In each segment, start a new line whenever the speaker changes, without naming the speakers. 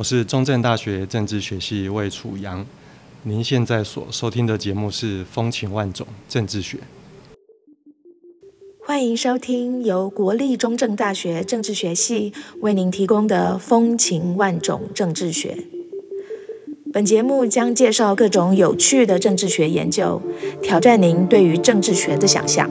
我是中正大学政治学系魏楚阳。您现在所收听的节目是《风情万种政治学》。
欢迎收听由国立中正大学政治学系为您提供的《风情万种政治学》。本节目将介绍各种有趣的政治学研究，挑战您对于政治学的想象。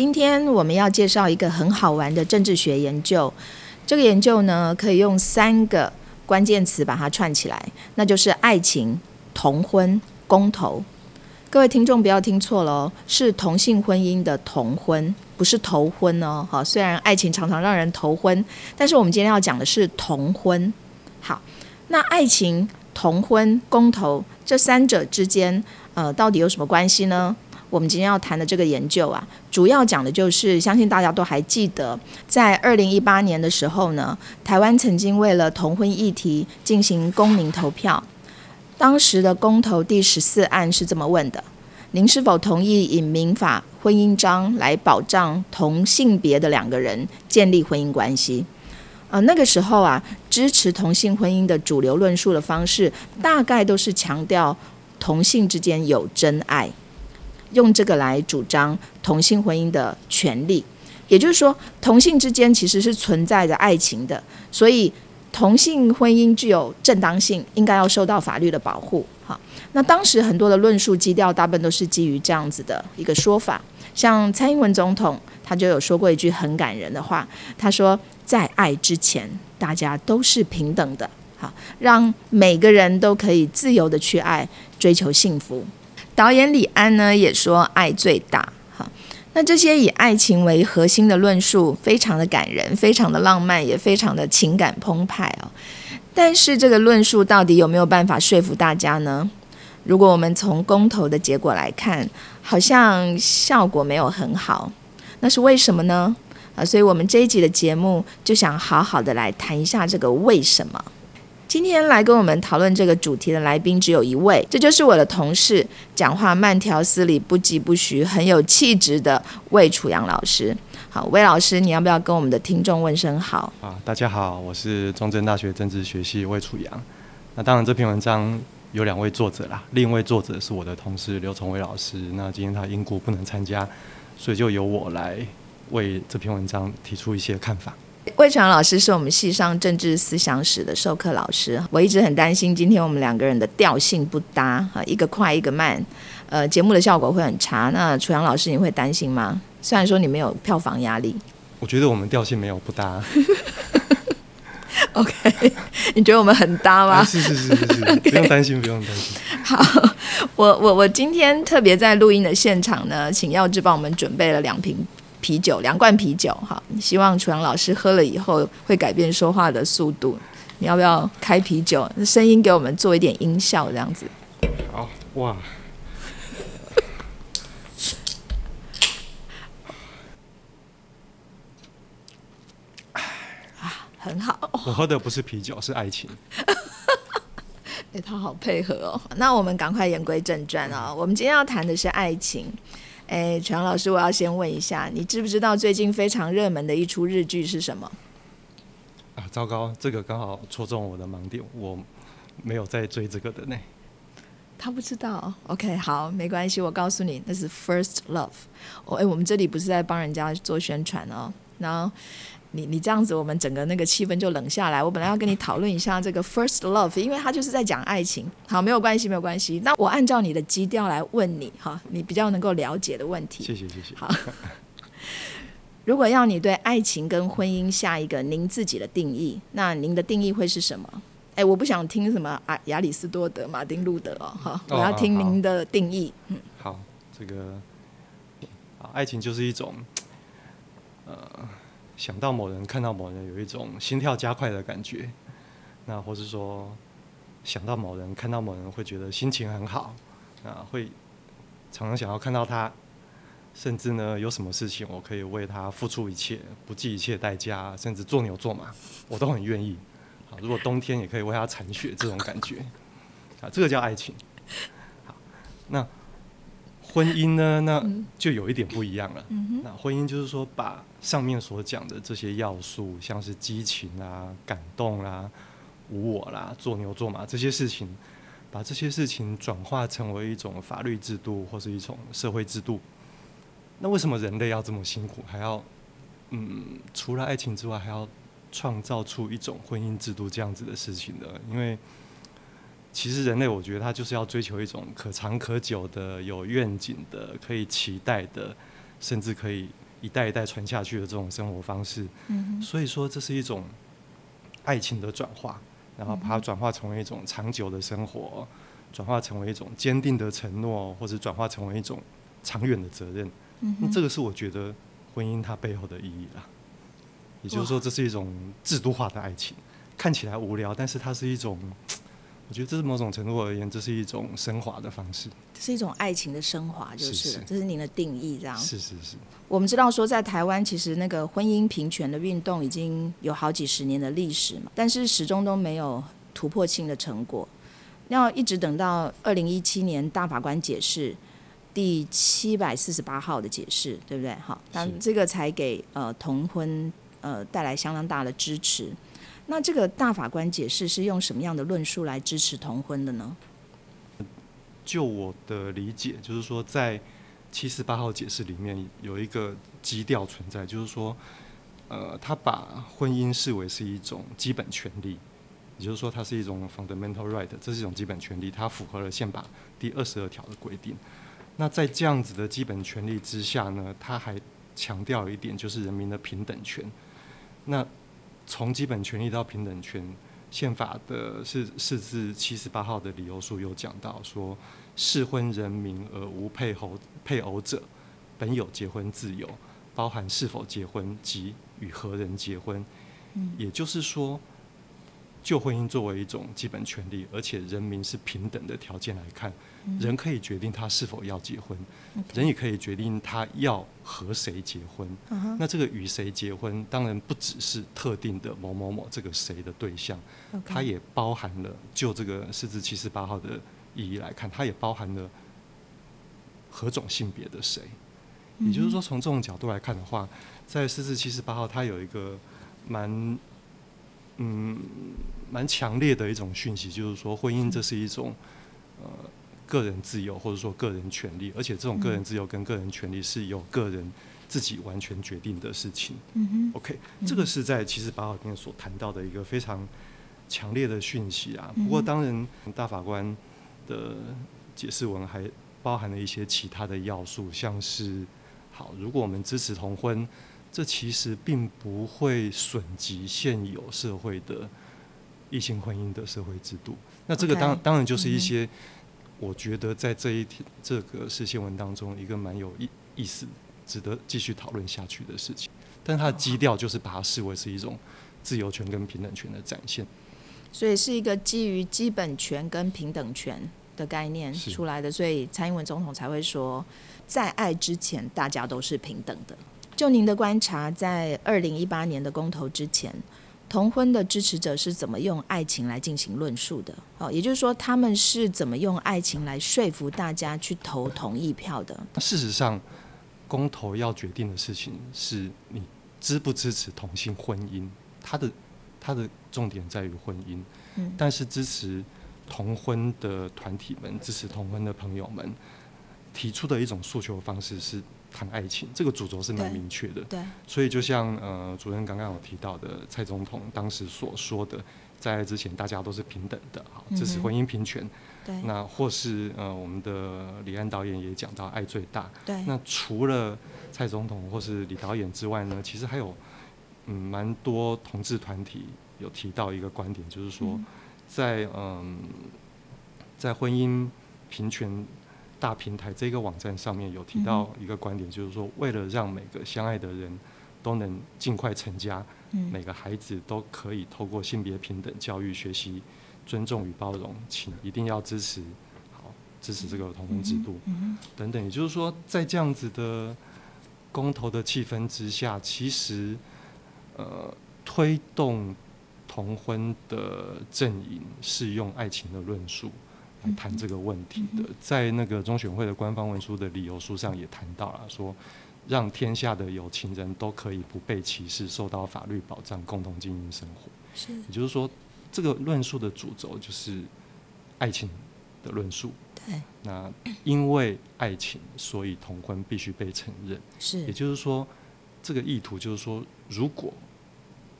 今天我们要介绍一个很好玩的政治学研究。这个研究呢，可以用三个关键词把它串起来，那就是爱情、同婚、公投。各位听众不要听错了哦，是同性婚姻的同婚，不是头婚哦。好，虽然爱情常常让人头婚，但是我们今天要讲的是同婚。好，那爱情、同婚、公投这三者之间，呃，到底有什么关系呢？我们今天要谈的这个研究啊，主要讲的就是，相信大家都还记得，在二零一八年的时候呢，台湾曾经为了同婚议题进行公民投票。当时的公投第十四案是这么问的：您是否同意以民法婚姻章来保障同性别的两个人建立婚姻关系？呃，那个时候啊，支持同性婚姻的主流论述的方式，大概都是强调同性之间有真爱。用这个来主张同性婚姻的权利，也就是说，同性之间其实是存在着爱情的，所以同性婚姻具有正当性，应该要受到法律的保护。哈，那当时很多的论述基调大部分都是基于这样子的一个说法，像蔡英文总统他就有说过一句很感人的话，他说：“在爱之前，大家都是平等的。”好，让每个人都可以自由的去爱，追求幸福。导演李安呢也说爱最大，哈，那这些以爱情为核心的论述，非常的感人，非常的浪漫，也非常的情感澎湃哦。但是这个论述到底有没有办法说服大家呢？如果我们从公投的结果来看，好像效果没有很好，那是为什么呢？啊，所以我们这一集的节目就想好好的来谈一下这个为什么。今天来跟我们讨论这个主题的来宾只有一位，这就是我的同事，讲话慢条斯理、不疾不徐、很有气质的魏楚阳老师。好，魏老师，你要不要跟我们的听众问声好？
啊，大家好，我是中正大学政治学系魏楚阳。那当然，这篇文章有两位作者啦，另一位作者是我的同事刘崇伟老师。那今天他因故不能参加，所以就由我来为这篇文章提出一些看法。
魏传老师是我们系上政治思想史的授课老师，我一直很担心今天我们两个人的调性不搭，哈，一个快一个慢，呃，节目的效果会很差。那楚阳老师，你会担心吗？虽然说你没有票房压力，
我觉得我们调性没有不搭。
OK，你觉得我们很搭吗？
是是是是是，不用担心，不用担心。
好，我我我今天特别在录音的现场呢，请耀志帮我们准备了两瓶。啤酒，两罐啤酒，哈，希望楚阳老师喝了以后会改变说话的速度。你要不要开啤酒？声音给我们做一点音效，这样子。
好，哇，
啊，很好。
我喝的不是啤酒，是爱情。
哎，他好配合哦。那我们赶快言归正传啊，我们今天要谈的是爱情。哎，全老师，我要先问一下，你知不知道最近非常热门的一出日剧是什么？
啊，糟糕，这个刚好戳中我的盲点，我没有在追这个的呢。
他不知道，OK，好，没关系，我告诉你，那是《First Love》。哦，哎，我们这里不是在帮人家做宣传哦，然后。你你这样子，我们整个那个气氛就冷下来。我本来要跟你讨论一下这个 first love，因为他就是在讲爱情。好，没有关系，没有关系。那我按照你的基调来问你，哈，你比较能够了解的问题。
谢谢，谢谢。
好，如果要你对爱情跟婚姻下一个您自己的定义，那您的定义会是什么？哎，我不想听什么啊，亚里士多德、马丁路德哦，哈，我
哦
要听您的定义。嗯，
好，这个啊，爱情就是一种呃，想到某人，看到某人，有一种心跳加快的感觉。那或是说，想到某人，看到某人，会觉得心情很好，啊，会常常想要看到他，甚至呢，有什么事情我可以为他付出一切，不计一切代价，甚至做牛做马，我都很愿意。好，如果冬天也可以为他铲雪，这种感觉，啊，这个叫爱情。好，那婚姻呢，那就有一点不一样了。那婚姻就是说，把上面所讲的这些要素，像是激情啊、感动啦、无我啦、做牛做马这些事情，把这些事情转化成为一种法律制度或是一种社会制度。那为什么人类要这么辛苦，还要嗯，除了爱情之外，还要创造出一种婚姻制度这样子的事情呢？因为其实人类，我觉得他就是要追求一种可长可久的、有愿景的、可以期待的，甚至可以一代一代传下去的这种生活方式。
嗯
所以说，这是一种爱情的转化，然后把它转化成为一种长久的生活，转化成为一种坚定的承诺，或者转化成为一种长远的责任。
嗯
那这个是我觉得婚姻它背后的意义啦。也就是说，这是一种制度化的爱情，看起来无聊，但是它是一种，我觉得这是某种程度而言，这是一种升华的方式。
这是一种爱情的升华，就是
是是
这是您的定义，这样。
是是是，
我们知道说，在台湾其实那个婚姻平权的运动已经有好几十年的历史嘛，但是始终都没有突破性的成果。要一直等到二零一七年大法官解释第七百四十八号的解释，对不对？好，那这个才给呃同婚呃带来相当大的支持。那这个大法官解释是用什么样的论述来支持同婚的呢？
就我的理解，就是说，在七十八号解释里面有一个基调存在，就是说，呃，他把婚姻视为是一种基本权利，也就是说，它是一种 fundamental right，这是一种基本权利，它符合了宪法第二十二条的规定。那在这样子的基本权利之下呢，他还强调一点，就是人民的平等权。那从基本权利到平等权，宪法的是四至七十八号的理由书有讲到说，适婚人民而无配偶配偶者，本有结婚自由，包含是否结婚及与何人结婚。
嗯
也就是说，就婚姻作为一种基本权利，而且人民是平等的条件来看，人可以决定他是否要结婚，人也可以决定他要和谁结婚。那这个与谁结婚，当然不只是特定的某某某这个谁的对象它也包含了就这个四至七十八号的意义来看，它也包含了何种性别的谁。也就是说，从这种角度来看的话，在四至七十八号，它有一个蛮嗯蛮强烈的一种讯息，就是说，婚姻这是一种呃个人自由或者说个人权利，而且这种个人自由跟个人权利是由个人自己完全决定的事情。
嗯哼
OK，这个是在其实八号里面所谈到的一个非常强烈的讯息啊。不过，当然，大法官的解释文还包含了一些其他的要素，像是好，如果我们支持同婚，这其实并不会损及现有社会的异性婚姻的社会制度。那这个当当然就是一些，我觉得在这一天这个是新闻当中，一个蛮有意意思、值得继续讨论下去的事情。但它的基调就是把它视为是一种自由权跟平等权的展现。
所以是一个基于基本权跟平等权的概念出来的，所以蔡英文总统才会说，在爱之前大家都是平等的。就您的观察，在二零一八年的公投之前，同婚的支持者是怎么用爱情来进行论述的？哦，也就是说，他们是怎么用爱情来说服大家去投同意票的？
事实上，公投要决定的事情是你支不支持同性婚姻，它的它的重点在于婚姻。
嗯
但是支持同婚的团体们，支持同婚的朋友们提出的一种诉求方式是谈爱情，这个主轴是蛮明确的。
对，
所以就像呃主任刚刚有提到的，蔡总统当时所说的，在爱之前大家都是平等的，好，支持
嗯哼
婚姻平权。
对，
那或是呃我们的李安导演也讲到爱最大。
对，
那除了蔡总统或是李导演之外呢，其实还有嗯蛮多同志团体有提到一个观点，就是说，
嗯
在嗯，在婚姻平权大平台这个网站上面有提到一个观点，就是说，为了让每个相爱的人都能尽快成家，每个孩子都可以透过性别平等教育学习尊重与包容，请一定要支持，好支持这个同婚制度等等。也就是说，在这样子的公投的气氛之下，其实呃推动同婚的阵营是用爱情的论述。来谈这个问题的，在那个中选会的官方文书的理由书上也谈到了，说让天下的有情人都可以不被歧视，受到法律保障，共同经营生活。
是，
也就是说，这个论述的主轴就是爱情的论述。
对。
那因为爱情，所以同婚必须被承认。
是。
也就是说，这个意图就是说，如果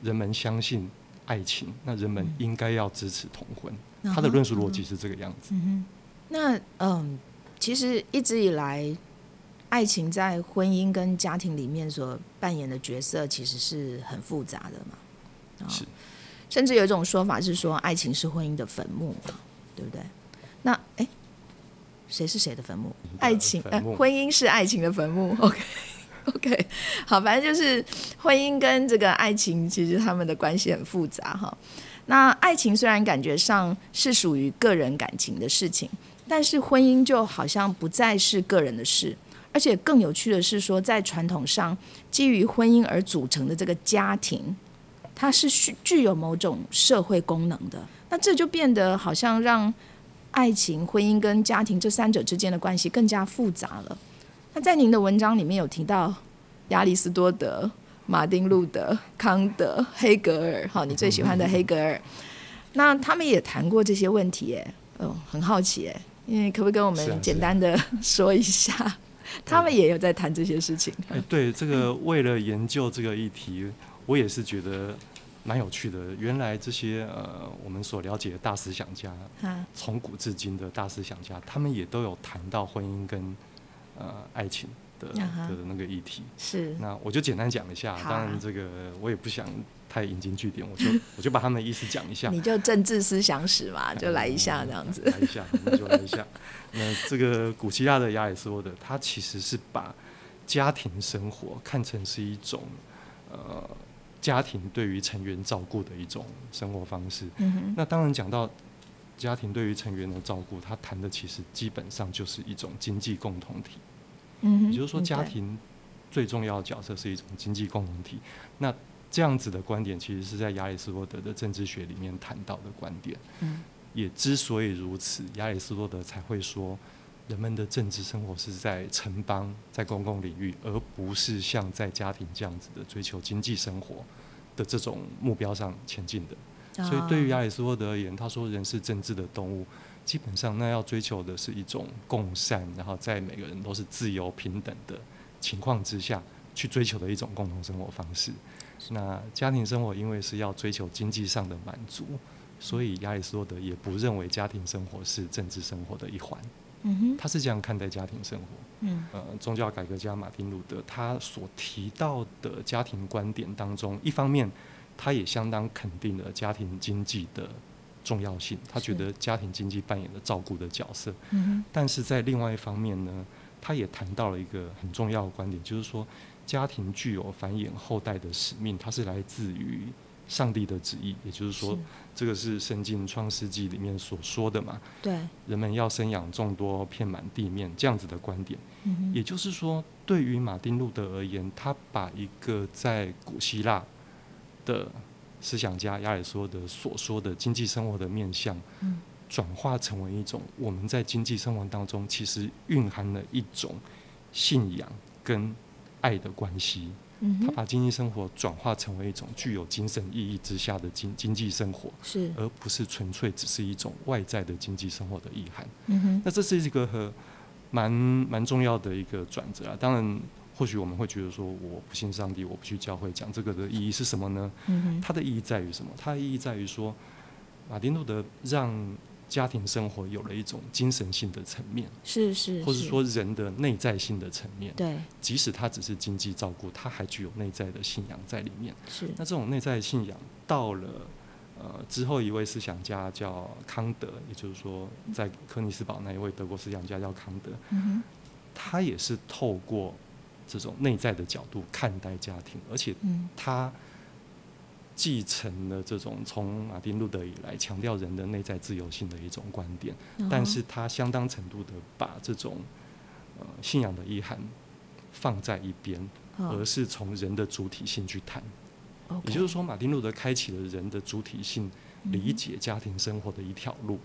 人们相信爱情，那人们应该要支持同婚。他的论述逻辑是这个样子。
嗯那嗯，其实一直以来，爱情在婚姻跟家庭里面所扮演的角色，其实是很复杂的
嘛。是。
甚至有一种说法是说，爱情是婚姻的坟墓，对不对？那哎，谁是谁的坟墓？爱情，呃，婚姻是爱情的坟墓。OK，好，反正就是婚姻跟这个爱情，其实他们的关系很复杂哈。那爱情虽然感觉上是属于个人感情的事情，但是婚姻就好像不再是个人的事，而且更有趣的是说，在传统上基于婚姻而组成的这个家庭，它是具具有某种社会功能的。那这就变得好像让爱情、婚姻跟家庭这三者之间的关系更加复杂了。那在您的文章里面有提到亚里士多德。马丁路德、康德、黑格尔，好，你最喜欢的黑格尔，那他们也谈过这些问题，哎，哦，很好奇，哎，因为可不可以跟我们简单的说一下，他们也有在谈这些事情？
哎，对，这个为了研究这个议题，我也是觉得蛮有趣的。原来这些呃，我们所了解的大思想家，从古至今的大思想家，他们也都有谈到婚姻跟呃爱情。的的那个议题
是，
那我就简单讲一下。当然，这个我也不想太引经据典，我就 我就把他们的意思讲一下。
你就政治思想史嘛，就来一下这样子。
来一下，那就来一下。那这个古希腊的亚里士多德，他其实是把家庭生活看成是一种呃家庭对于成员照顾的一种生活方式。嗯那当然讲到家庭对于成员的照顾，他谈的其实基本上就是一种经济共同体。也就是说，家庭最重要的角色是一种经济共同体。那这样子的观点，其实是在亚里士多德的政治学里面谈到的观点。嗯，也之所以如此，亚里士多德才会说，人们的政治生活是在城邦、在公共领域，而不是像在家庭这样子的追求经济生活的这种目标上前进的。所以，对于亚里士多德而言，他说人是政治的动物。基本上，那要追求的是一种共善，然后在每个人都是自由平等的情况之下去追求的一种共同生活方式。那家庭生活因为是要追求经济上的满足，所以亚里士多德也不认为家庭生活是政治生活的一环。嗯哼，他是这样看待家庭生活。嗯，呃，宗教改革家马丁路德他所提到的家庭观点当中，一方面他也相当肯定了家庭经济的。重要性，他觉得家庭经济扮演了照顾的角色，但是在另外一方面呢，他也谈到了一个很重要的观点，就是说家庭具有繁衍后代的使命，它是来自于上帝的旨意，也就是说，这个是圣经创世纪里面所说的嘛？
对，
人们要生养众多，遍满地面，这样子的观点。也就是说，对于马丁路德而言，他把一个在古希腊的。思想家亚里士多德所说的经济生活的面向，转化成为一种我们在经济生活当中其实蕴含了一种信仰跟爱的关系。他把经济生活转化成为一种具有精神意义之下的经经济生活，
是
而不是纯粹只是一种外在的经济生活的意涵。嗯哼那这是一个和蛮蛮重要的一个转折啊！当然。或许我们会觉得说，我不信上帝，我不去教会，讲这个的意义是什么呢？它的意义在于什么？它的意义在于说，马丁路德让家庭生活有了一种精神性的层面，
是是，
或者说人的内在性的层面。
对，
即使他只是经济照顾，他还具有内在的信仰在里面。
是，
那这种内在信仰到了呃，之后一位思想家叫康德，也就是说，在科尼斯堡那一位德国思想家叫康德，
嗯
他也是透过这种内在的角度看待家庭，而且
嗯。
他继承了这种从马丁路德以来强调人的内在自由性的一种观点，
嗯，
但是他相当程度的把这种呃信仰的遗憾放在一边，
哦
而是从人的主体性去谈。也就是说，马丁路德开启了人的主体性
嗯
理解家庭生活的一条路，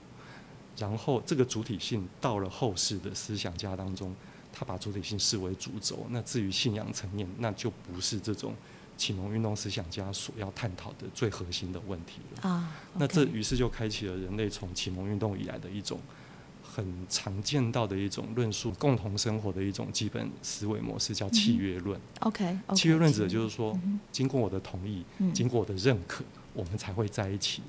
然后这个主体性到了后世的思想家当中，他把主体性视为主轴。那至于信仰层面，那就不是这种启蒙运动思想家所要探讨的最核心的问题了。
啊，
那这于是就开启了人类从启蒙运动以来的一种很常见到的一种论述共同生活的一种基本思维模式，叫契约论。
OK，
契约论指的就是说，
嗯
经过我的同意，
嗯
经过我的认可，我们才会在一起。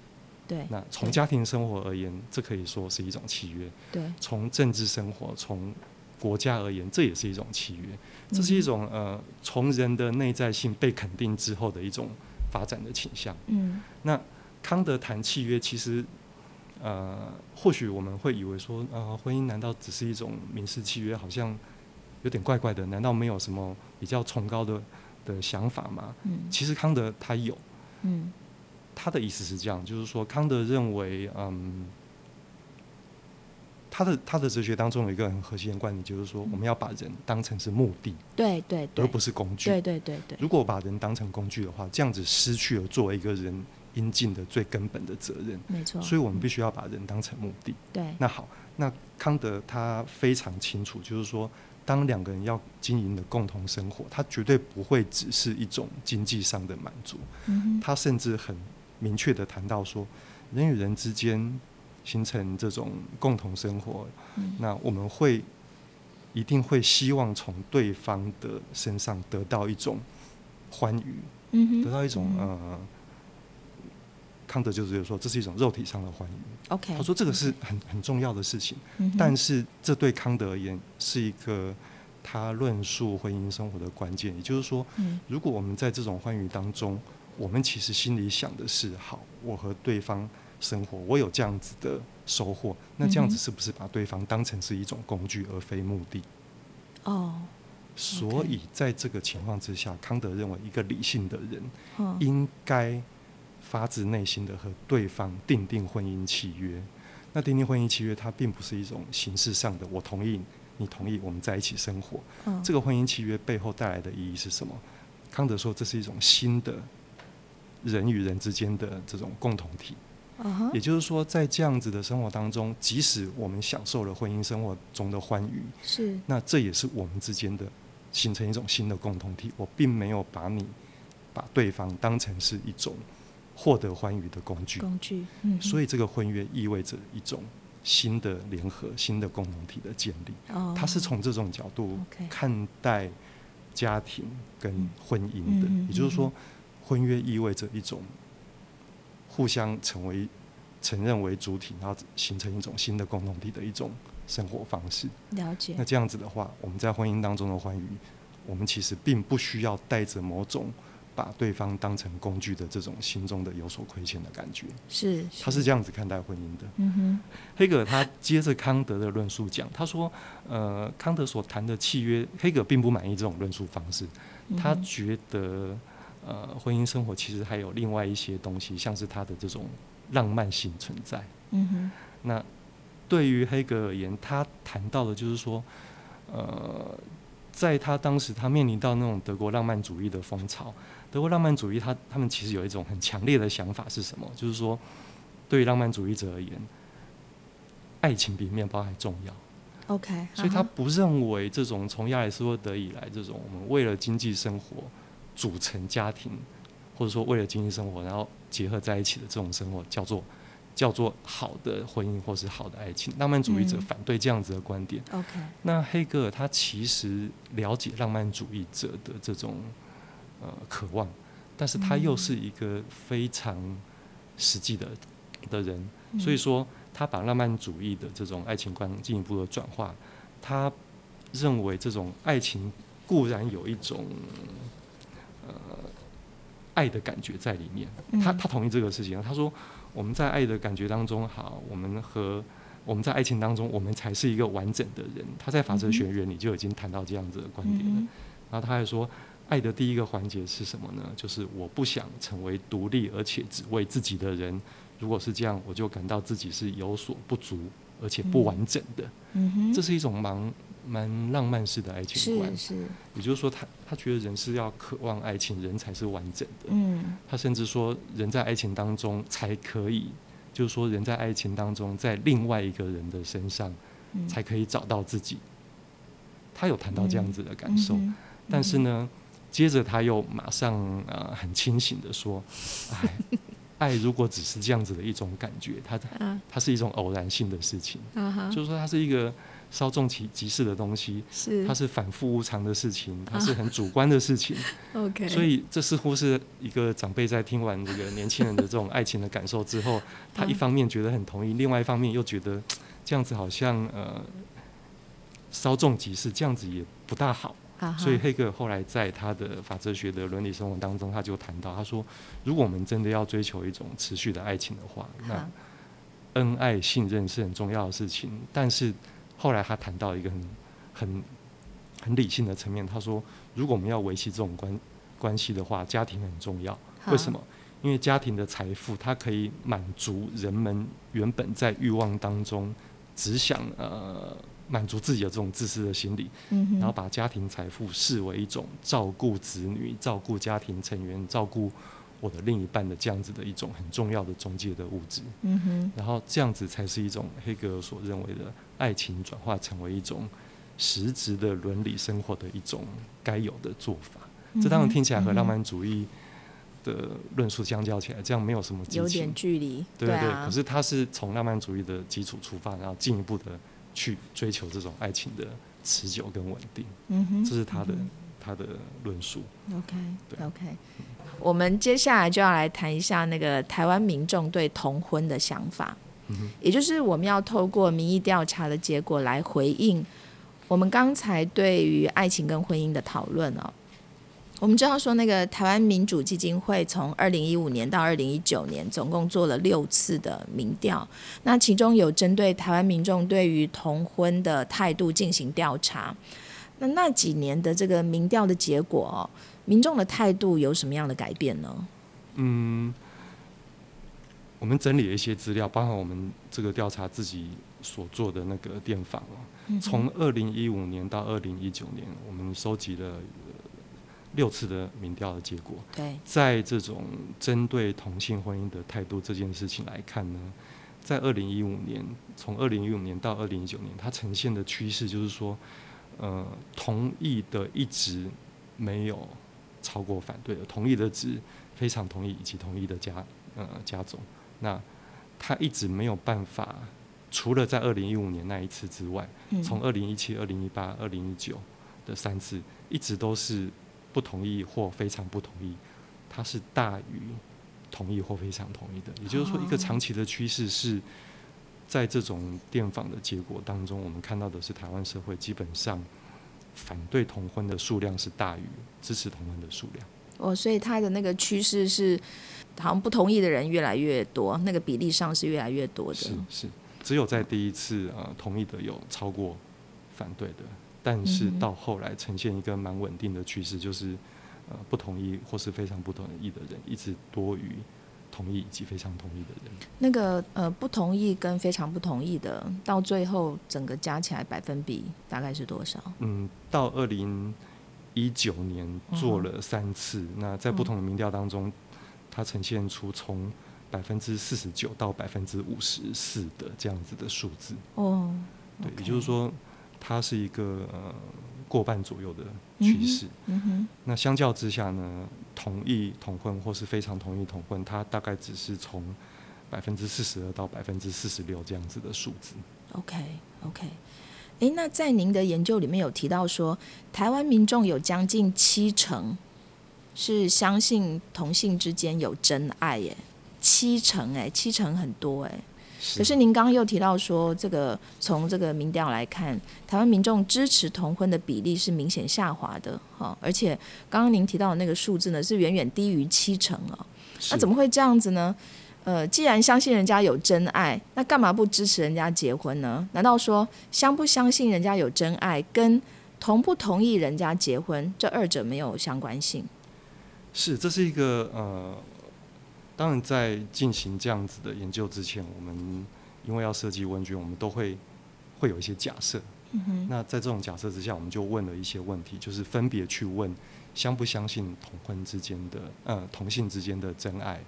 对，
那从家庭生活而言，这可以说是一种契约；
对
从政治生活、从国家而言，这也是一种契约。这是一种呃，从人的内在性被肯定之后的一种发展的倾向。
嗯
那康德谈契约，其实呃，或许我们会以为说，呃，婚姻难道只是一种民事契约？好像有点怪怪的。难道没有什么比较崇高的的想法吗？
嗯
其实康德他有，
嗯
他的意思是这样，就是说康德认为，嗯，他的他的哲学当中有一个很核心的观点，就是说我们要把人当成是目的，
对对对，
而不是工具。
对对对对，
如果把人当成工具的话，这样子失去了作为一个人应尽的最根本的责任。
没错，
所以我们必须要把人当成目的。
对
那好，那康德他非常清楚，就是说，当两个人要经营的共同生活，他绝对不会只是一种经济上的满足，
嗯
他甚至很明确的谈到说，人与人之间形成这种共同生活，
嗯
那我们会一定会希望从对方的身上得到一种欢愉，
嗯
得到一种
嗯
呃。康德就是说，这是一种肉体上的欢愉。
OK，
他说这个是很很重要的事情，
嗯
但是这对康德而言是一个他论述婚姻生活的关键。也就是说，
嗯
如果我们在这种欢愉当中，我们其实心里想的是好，我和对方生活，我有这样子的收获，那这样子是不是把对方当成是一种工具而非目的？
哦，
所以在这个情况之下，康德认为一个理性的人
嗯
应该发自内心的和对方订定婚姻契约。那订定婚姻契约，它并不是一种形式上的我同意，你同意，我们在一起生活。
嗯
这个婚姻契约背后带来的意义是什么？康德说，这是一种新的人与人之间的这种共同体。也就是说，在这样子的生活当中，即使我们享受了婚姻生活中的欢愉，
是
那这也是我们之间的形成一种新的共同体。我并没有把你把对方当成是一种获得欢愉的工具，
工具，
所以这个婚约意味着一种新的联合、新的共同体的建立。
哦，
他是从这种角度看待家庭跟婚姻的，也就是说，婚约意味着一种互相成为承认为主体，然后形成一种新的共同体的一种生活方式。
了解
那，这样子的话，我们在婚姻当中的欢愉，我们其实并不需要带着某种把对方当成工具的这种心中的有所亏欠的感觉。
是
他是这样子看待婚姻的。
嗯哼
黑格尔他接着康德的论述讲，他说，呃，康德所谈的契约，黑格尔并不满意这种论述方式，他觉得，呃，婚姻生活其实还有另外一些东西，像是他的这种浪漫性存在。
嗯哼
那对于黑格尔而言，他谈到的就是说，呃，在他当时他面临到那种德国浪漫主义的风潮，德国浪漫主义他他们其实有一种很强烈的想法是什么？就是说，对于浪漫主义者而言，爱情比面包还重要。
OK，
所以他不认为这种从亚里士多德以来这种我们为了经济生活组成家庭，或者说为了经济生活然后结合在一起的这种生活叫做叫做好的婚姻或是好的爱情。浪漫主义者
嗯。
反对这样子的观点。
OK
那黑格尔他其实了解浪漫主义者的这种呃渴望，但是他又是一个非常实际的的人，
嗯。
所以说他把浪漫主义的这种爱情观进一步的转化，他认为这种爱情固然有一种呃爱的感觉在里面。
嗯
他他同意这个事情，他说我们在爱的感觉当中，好，我们和我们在爱情当中，我们才是一个完整的人。他在法则学院里就已经谈到这样子的观点了。
嗯
然后他还说，爱的第一个环节是什么呢？就是我不想成为独立而且只为自己的人。如果是这样，我就感到自己是有所不足而且不完整的。
嗯哼，
这是一种蛮蛮浪漫式的爱情观。
是。是，
也就是说他，他觉得人是要渴望爱情，人才是完整的。
嗯。
他甚至说，人在爱情当中才可以，就是说，人在爱情当中，在另外一个人的身上
嗯。
才可以找到自己。他有谈到这样子的感受，但是呢，接着他又马上呃很清醒的说：“哎，爱如果只是这样子的一种感觉，它
啊。
它是一种偶然性的事情，就是说它是一个稍纵即即逝的东西，
是
它是反复无常的事情，它是很主观的事情。
OK，
所以这似乎是一个长辈在听完这个年轻人的这种爱情的感受之后，他一方面觉得很同意，另外一方面又觉得这样子好像呃稍纵即逝，这样子也不大好。
啊
所以黑格尔后来在他的法哲学的伦理生活当中，他就谈到，他说，如果我们真的要追求一种持续的爱情的话，那恩爱信任是很重要的事情。但是后来他谈到一个很很很理性的层面，他说，如果我们要维系这种关关系的话，家庭很重要。为什么？因为家庭的财富，它可以满足人们原本在欲望当中只想呃满足自己的这种自私的心理，
嗯，
然后把家庭财富视为一种照顾子女、照顾家庭成员、照顾我的另一半的这样子的一种很重要的中介的物质。
嗯哼，
然后这样子才是一种黑格尔所认为的爱情转化成为一种实质的伦理生活的一种该有的做法。这当然听起来和浪漫主义的论述相较起来，这样没有什么激
有点距离，
对对对，
啊
可，是他是从浪漫主义的基础出发，然后进一步的去追求这种爱情的持久跟稳定，
嗯哼，
这是他的、
嗯
他的论述。
OK
对
OK，我们接下来就要来谈一下那个台湾民众对同婚的想法，
嗯
也就是我们要透过民意调查的结果来回应我们刚才对于爱情跟婚姻的讨论哦。我们知道说，那个台湾民主基金会从二零一五年到二零一九年，总共做了六次的民调，那其中有针对台湾民众对于同婚的态度进行调查。那那几年的这个民调的结果哦，民众的态度有什么样的改变呢？
嗯，我们整理了一些资料，包含我们这个调查自己所做的那个电访从二零一五年到二零一九年，我们收集了、呃六次的民调的结果。
对，
在这种针对同性婚姻的态度这件事情来看呢，在二零一五年，从二零一五年到二零一九年，它呈现的趋势就是说，呃，同意的一直没有超过反对的，同意的值非常同意以及同意的加呃加总，那他一直没有办法，除了在二零一五年那一次之外，
嗯。
从二零一七、二零一八、二零一九的三次，一直都是不同意或非常不同意，他是大于同意或非常同意的。也就是说，一个
哦
长期的趋势是在这种电访的结果当中，我们看到的是台湾社会基本上反对同婚的数量是大于支持同婚的数量。
哦，所以它的那个趋势是，好像不同意的人越来越多，那个比例上是越来越多的。
是是，只有在第一次呃同意的有超过反对的，但是到后来呈现一个蛮稳定的趋势，就是呃不同意或是非常不同意的人一直多于同意以及非常同意的人。
那个呃不同意跟非常不同意的，到最后整个加起来百分比大概是多少？
嗯，到二零一九年做了三次，那在不同的民调当中，它呈现出从百分之四十九到百分之五十四的这样子的数字。
哦，
对也就是，说，它是一个呃过半左右的趋势。
嗯哼，
那相较之下呢，同意同婚或是非常同意同婚，它大概只是从百分之四十二到百分之四十六这样子的数字。
OK OK，诶，那在您的研究里面有提到说，台湾民众有将近七成是相信同性之间有真爱，耶，七成，诶，七成很多，诶。可是您刚刚又提到说，这个从这个民调来看，台湾民众支持同婚的比例是明显下滑的，哈，而且刚刚您提到的那个数字呢，是远远低于七成啊。那怎么会这样子呢？呃，既然相信人家有真爱，那干嘛不支持人家结婚呢？难道说相不相信人家有真爱，跟同不同意人家结婚，这二者没有相关性？
是，这是一个呃，当然在进行这样子的研究之前，我们因为要设计问卷，我们都会会有一些假设。
嗯。
那在这种假设之下，我们就问了一些问题，就是分别去问相不相信同婚之间的呃同性之间的真爱。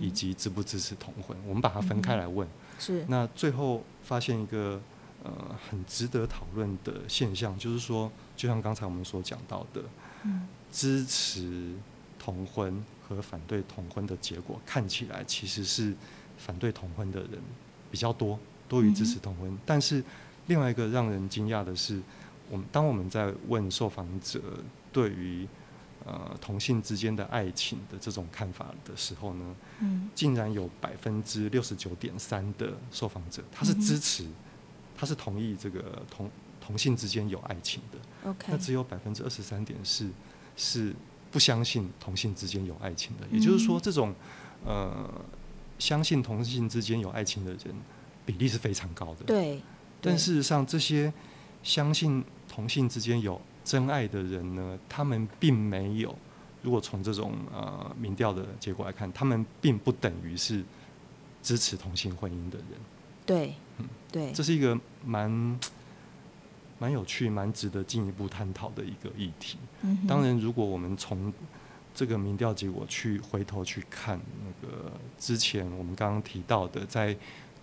以及支不支持同婚，我们把它分开来问。
是。
那最后发现一个呃很值得讨论的现象，就是说，就像刚才我们所讲到的，
嗯，
支持同婚和反对同婚的结果，看起来其实是反对同婚的人比较多，多于支持同婚。但是另外一个让人惊讶的是，我们当我们在问受访者对于呃，同性之间的爱情的这种看法的时候呢，
嗯，
竟然有百分之六十九点三的受访者，他是支持，他是同意这个同同性之间有爱情的。
OK，
那只有百分之二十三点四是不相信同性之间有爱情的。也就是说，这种呃相信同性之间有爱情的人比例是非常高的。
对，
但事实上，这些相信同性之间有真爱的人呢，他们并没有。如果从这种呃民调的结果来看，他们并不等于是支持同性婚姻的人。
对，
嗯，
对，
这是一个蛮蛮有趣、蛮值得进一步探讨的一个议题。
嗯，
当然，如果我们从这个民调结果去回头去看那个之前我们刚刚提到的，在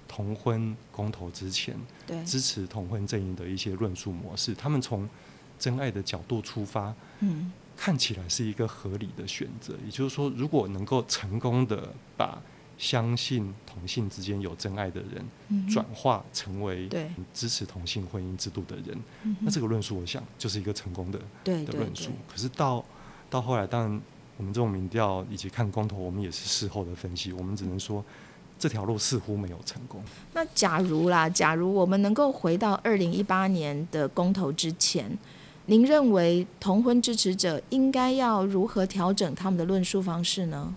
同婚公投之前，
对
支持同婚阵营的一些论述模式，他们从真爱的角度出发，
嗯，
看起来是一个合理的选择。也就是说，如果能够成功的把相信同性之间有真爱的人转化成为支持同性婚姻制度的人，那这个论述，我想就是一个成功的的论述。可是到到后来，当然我们这种民调以及看公投，我们也是事后的分析，我们只能说这条路似乎没有成功。
那假如啦，假如我们能够回到二零一八年的公投之前。您认为同婚支持者应该要如何调整他们的论述方式呢？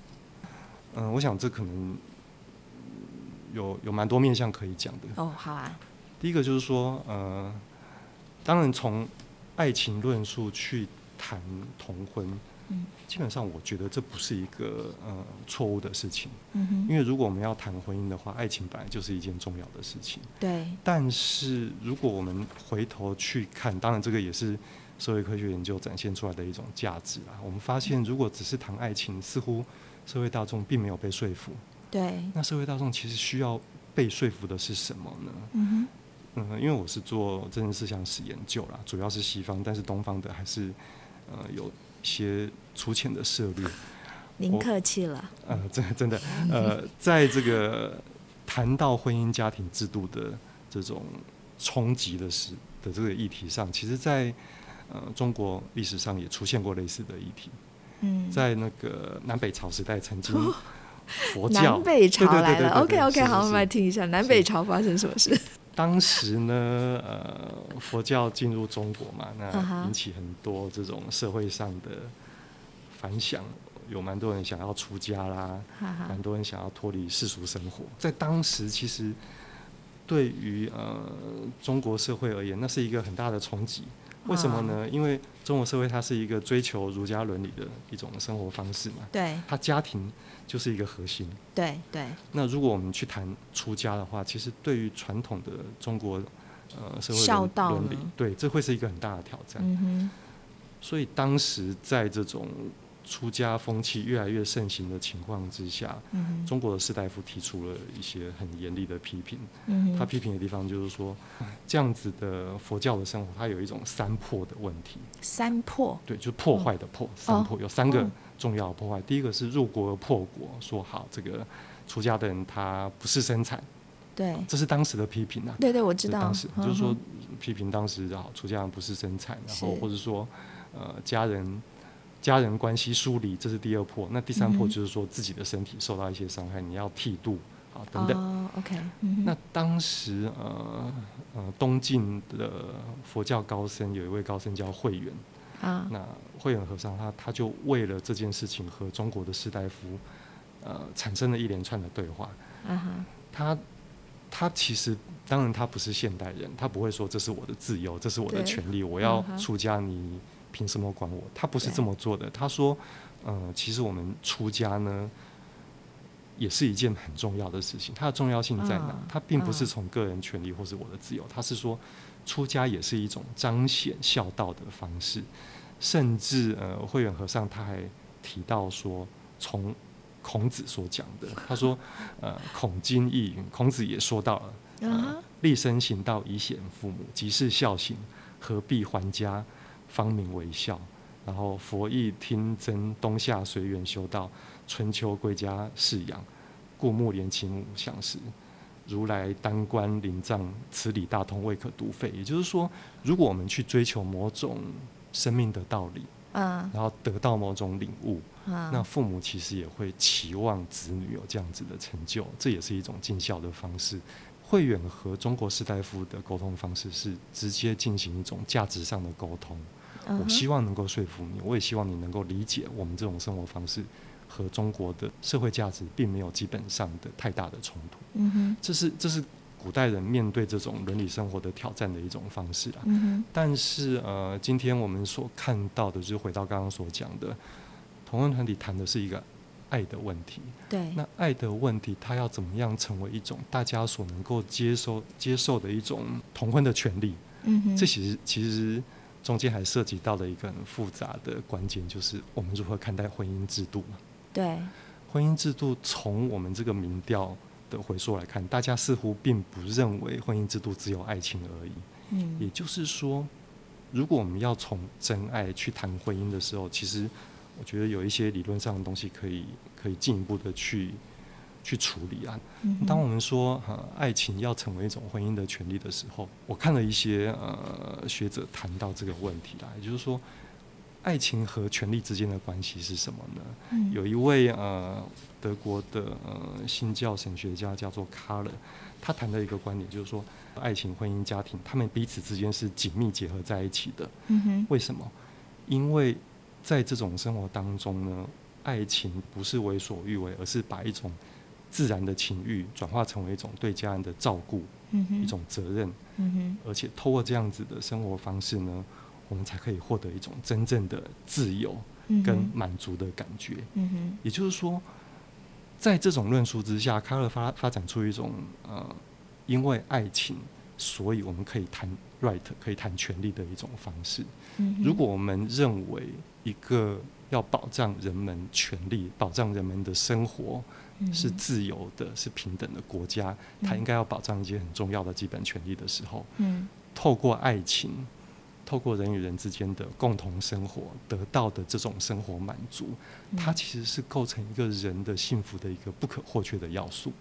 嗯，我想这可能有有蛮多面向可以讲的。
哦，好啊。
第一个就是说，呃，当然从爱情论述去谈同婚，
嗯，
基本上我觉得这不是一个呃错误的事情。
嗯哼。
因为如果我们要谈婚姻的话，爱情本来就是一件重要的事情。
对。
但是如果我们回头去看，当然这个也是。社会科学研究展现出来的一种价值啊，我们发现，如果只是谈爱情，似乎社会大众并没有被说服。
对。
那社会大众其实需要被说服的是什么呢？
嗯哼。
嗯，因为我是做真正思想史研究啦，主要是西方，但是东方的还是呃有些粗浅的涉猎。
您客气了。
呃，真的真的，呃，在这个谈到婚姻家庭制度的这种冲击的时的这个议题上，其实，在呃，中国历史上也出现过类似的议题。
嗯，
在那个南北朝时代，曾经佛教
南北朝来了。
OK
OK，好，我们来听一下南北朝发生什么事。
当时呢，呃，佛教进入中国嘛，那引起很多这种社会上的反响，有蛮多人想要出家啦，蛮多人想要脱离世俗生活。在当时，其实对于呃中国社会而言，那是一个很大的冲击。为什么呢？因为中国社会它是一个追求儒家伦理的一种生活方式嘛。
对。
它家庭就是一个核心。
对对。
那如果我们去谈出家的话，其实对于传统的中国呃社会伦理，对，这会是一个很大的挑战。
嗯哼。
所以当时在这种。出家风气越来越盛行的情况之下，中国的士大夫提出了一些很严厉的批评。他批评的地方就是说，这样子的佛教的生活，它有一种三破的问题。
三破？
对，就是破坏的破。三破有三个重要破坏。第一个是入国而破国，说好这个出家的人他不是生产。
对，
这是当时的批评啊。
对对，我知道。
当时就是说批评当时好出家人不是生产，然后或者说呃家人。家人关系疏离，这是第二破。那第三破就是说自己的身体受到一些伤害，你要剃度，啊等等。
哦，OK，
那当时呃呃东晋的佛教高僧有一位高僧叫慧远，
啊，
那慧远和尚他他就为了这件事情和中国的士大夫呃产生了一连串的对话。
啊哈，
他他其实当然他不是现代人，他不会说这是我的自由，这是我的
对。
权利，我要出家，你凭什么管我？他不是这么做的。他说，呃，其实我们出家呢。也是一件很重要的事情，它的重要性在哪？
嗯
它并不是
嗯
从个人权利或是我的自由，他是说出家也是一种彰显孝道的方式。甚至呃，慧远和尚他还提到说，从孔子所讲的，他说，呃，孔经义云，孔子也说到了，
啊
呃，，立身行道以显父母，即是孝行，何必还家，方明为孝。然后佛意听真，冬夏随缘修道，春秋归家饲养，故木连其母相识。如来丹棺灵藏，此理大通，未可独废。也就是说，如果我们去追求某种生命的道理，
啊
然后得到某种领悟，
啊，
那父母其实也会期望子女有这样子的成就，这也是一种尽孝的方式。慧远和中国士大夫的沟通方式是直接进行一种价值上的沟通。
嗯
我希望能够说服你，我也希望你能够理解我们这种生活方式和中国的社会价值并没有基本上的太大的冲突。
嗯哼，
这是这是古代人面对这种伦理生活的挑战的一种方式啊。
嗯哼，
但是呃，今天我们所看到的，就是回到刚刚所讲的，同婚团体谈的是一个爱的问题。
对，
那爱的问题，它要怎么样成为一种大家所能够接受接受的一种同婚的权利？
嗯哼，
这其实其实中间还涉及到了一个很复杂的关键，就是我们如何看待婚姻制度嘛。
对，
婚姻制度从我们这个民调的回溯来看，大家似乎并不认为婚姻制度只有爱情而已。也
嗯
就是说，如果我们要从真爱去谈婚姻的时候，其实我觉得有一些理论上的东西可以可以进一步的去去处理啊。
嗯，
当我们说呃爱情要成为一种婚姻的权利的时候，我看了一些呃学者谈到这个问题啦，也就是说，爱情和权利之间的关系是什么呢？
嗯
有一位呃德国的呃新教神学家叫做卡勒，他谈的一个观点就是说，爱情、婚姻、家庭，他们彼此之间是紧密结合在一起的。
嗯哼，
为什么？因为在这种生活当中呢，爱情不是为所欲为，而是把一种自然的情欲转化成为一种对家人的照顾，
嗯，
一种责任，
嗯，
而且透过这样子的生活方式呢，我们才可以获得一种真正的自由跟满足的感觉。也就是说，在这种论述之下，卡尔发发展出一种呃，因为爱情，所以我们可以谈 right，可以谈权利的一种方式。如果我们认为一个要保障人们权利、保障人们的生活是自由的、是平等的国家，它
嗯
应该要保障一些很重要的基本权利的时候，
嗯
透过爱情。透过人与人之间的共同生活得到的这种生活满足，
嗯
它其实是构成一个人的幸福的一个不可或缺的要素。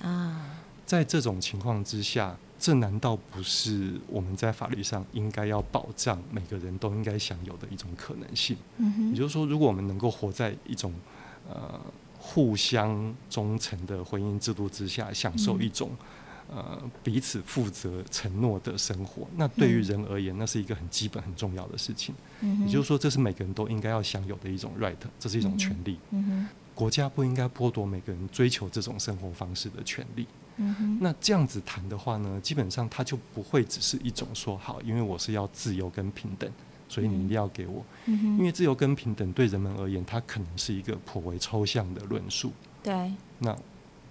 啊，
在这种情况之下，这难道不是我们在法律上应该要保障每个人都应该享有的一种可能性？
嗯，
也就是说，如果我们能够活在一种呃互相忠诚的婚姻制度之下，享受
嗯
一种、呃彼此负责承诺的生活，那对于人而言，那是一个很基本、很重要的事情。
嗯，
也就是说，这是每个人都应该要享有的一种 right，这是一种权利。
嗯，
国家不应该剥夺每个人追求这种生活方式的权利。
嗯，
那这样子谈的话呢，基本上它就不会只是一种说好，因为我是要自由跟平等，所以你一定要给我。
嗯，
因为自由跟平等对人们而言，它可能是一个颇为抽象的论述。
对，
那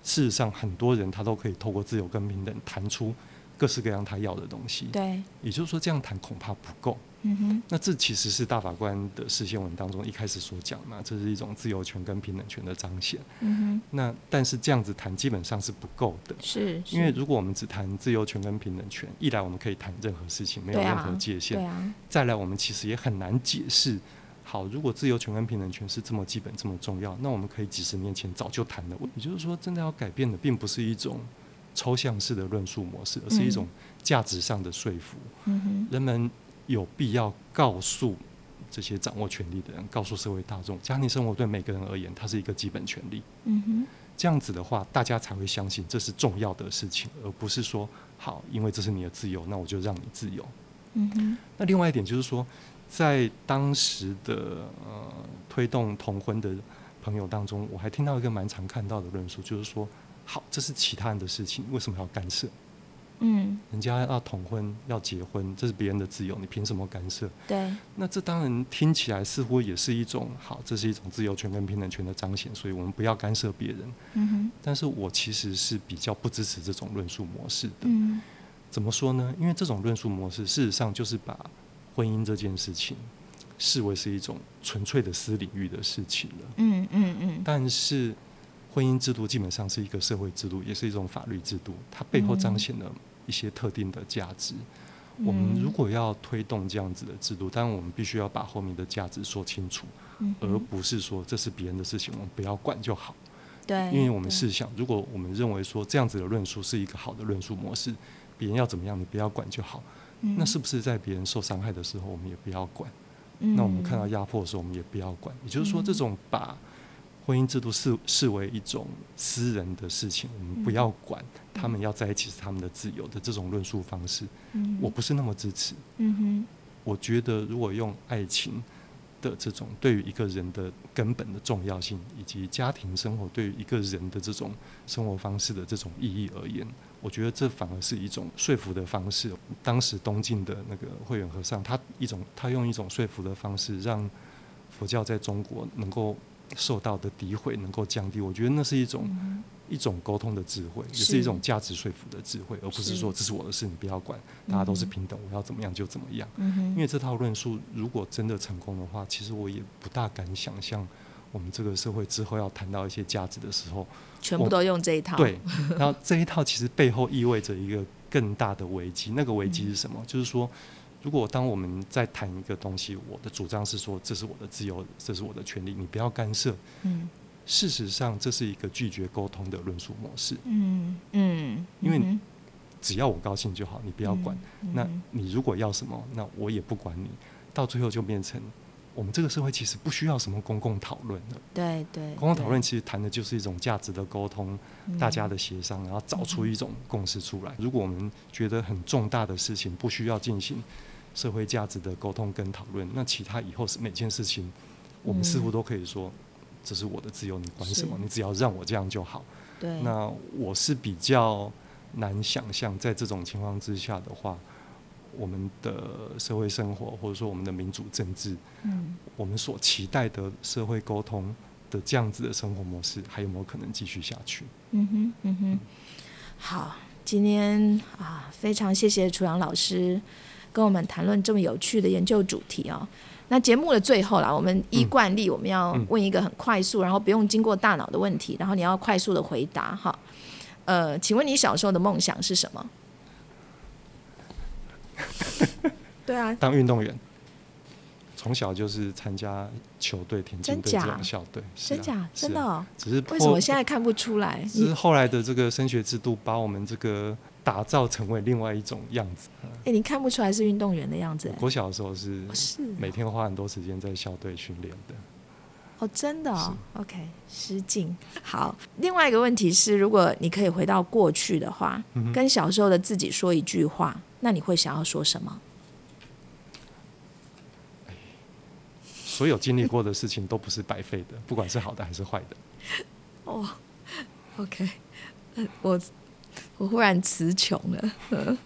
事实上，很多人他都可以透过自由跟平等谈出各式各样他要的东西。
对，
也就是说，这样谈恐怕不够。
嗯哼，
那这其实是大法官的释宪文当中一开始所讲嘛，这是一种自由权跟平等权的彰显。
嗯哼，
那但是这样子谈基本上是不够的。
是，
因为如果我们只谈自由权跟平等权，一来我们可以谈任何事情，没有任何界限；
对啊，
再来，我们其实也很难解释。好，如果自由权跟平等权是这么基本、这么重要，那我们可以几十年前早就谈了。也就是说，真的要改变的，并不是一种抽象式的论述模式，而是一种价值上的说服。
嗯，
人们有必要告诉这些掌握权力的人，告诉社会大众，家庭生活对每个人而言，它是一个基本权利。
嗯哼，
这样子的话，大家才会相信这是重要的事情，而不是说好，因为这是你的自由，那我就让你自由。
嗯哼，
那另外一点就是说，在当时的呃推动同婚的朋友当中，我还听到一个蛮常看到的论述，就是说，好，这是其他人的事情，为什么要干涉？
嗯，
人家要同婚要结婚，这是别人的自由，你凭什么干涉？
对，
那这当然听起来似乎也是一种好，这是一种自由权跟平等权的彰显，所以我们不要干涉别人。
嗯哼，
但是我其实是比较不支持这种论述模式的。
嗯
怎么说呢？因为这种论述模式，事实上就是把婚姻这件事情视为是一种纯粹的私领域的事情了。
嗯嗯嗯，
但是婚姻制度基本上是一个社会制度，也是一种法律制度，它背后彰显了一些特定的价值。我们如果要推动这样子的制度，当然我们必须要把后面的价值说清楚，
嗯
而不是说这是别人的事情，我们不要管就好。
对，
因为我们
对
试想，如果我们认为说这样子的论述是一个好的论述模式，别人要怎么样你不要管就好，
嗯
那是不是在别人受伤害的时候我们也不要管？
嗯
那我们看到压迫的时候我们也不要管？也就是说，这种把婚姻制度视视为一种私人的事情，我们不要管，他们要在一起是他们的自由的这种论述方式，
嗯
我不是那么支持。
嗯哼
我觉得如果用爱情的这种对于一个人的根本的重要性，以及家庭生活对于一个人的这种生活方式的这种意义而言，我觉得这反而是一种说服的方式。当时东晋的那个慧远和尚，他一种他用一种说服的方式，让佛教在中国能够受到的诋毁能够降低。我觉得那是一种、
嗯
一种沟通的智慧，也
是
是一种价值说服的智慧，而不
是
是说这是我的事，你不要管，大家都是平等，我要怎么样就怎么样。
嗯，
因为这套论述如果真的成功的话，其实我也不大敢想象，我们这个社会之后要谈到一些价值的时候，
全部都用这一套，
对，然后这一套其实背后意味着一个更大的危机。那个危机是什么？就是说，如果当我们在谈一个东西，我的主张是说这是我的自由，这是我的权利，你不要干涉。
嗯
事实上，这是一个拒绝沟通的论述模式。
嗯嗯，
因为
嗯
只要我高兴就好，你不要管。
嗯
那你如果要什么，那我也不管你。到最后就变成，我们这个社会其实不需要什么公共讨论了。
对对，
公共讨论其实谈的就是一种价值的沟通，
对
大家的协商，然后找出一种共识出来。如果我们觉得很重大的事情不需要进行社会价值的沟通跟讨论，那其他以后是每件事情，我们似乎都可以说。这是我的自由，你管什么？你只要让我这样就好。
对，
那我是比较难想象，在这种情况之下的话，我们的社会生活，或者说我们的民主政治，
嗯
我们所期待的社会沟通的这样子的生活模式，还有没有可能继续下去？
嗯哼嗯哼，好，今天啊，非常谢谢楚阳老师跟我们谈论这么有趣的研究主题哦。那节目的最后啦，我们依惯例，我们要
嗯
问一个很快速，然后不用经过大脑的问题，然后你要快速的回答哈。呃，请问你小时候的梦想是什么？对啊，
当运动员，从小就是参加球队、田径队这样校队，
真假？
啊
真的哦？
只是
为什么现在看不出来？
只是后来的这个升学制度，把我们这个打造成为另外一种样子。
哎，你看不出来是运动员的样子？
我小的时候是每天花很多时间在校队训练的。
哦，真的哦，OK，失敬。好，另外一个问题是，如果你可以回到过去的话，
嗯
跟小时候的自己说一句话，那你会想要说什么？
所有经历过的事情都不是白费的，不管是好的还是坏的。
哦，OK，呃我我忽然词穷了。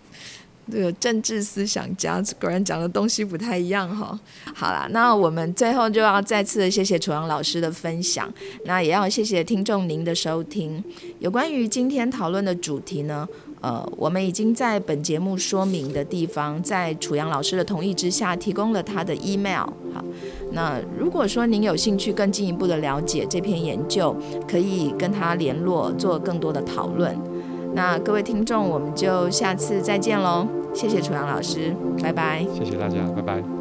这个政治思想家果然讲的东西不太一样哈。好啦，那我们最后就要再次谢谢楚阳老师的分享，那也要谢谢听众您的收听。有关于今天讨论的主题呢，呃，我们已经在本节目说明的地方，在楚阳老师的同意之下，提供了他的 email。好，那如果说您有兴趣更进一步的了解这篇研究，可以跟他联络，做更多的讨论。那各位听众，我们就下次再见喽！谢谢楚阳老师，拜拜。
谢谢大家，拜拜。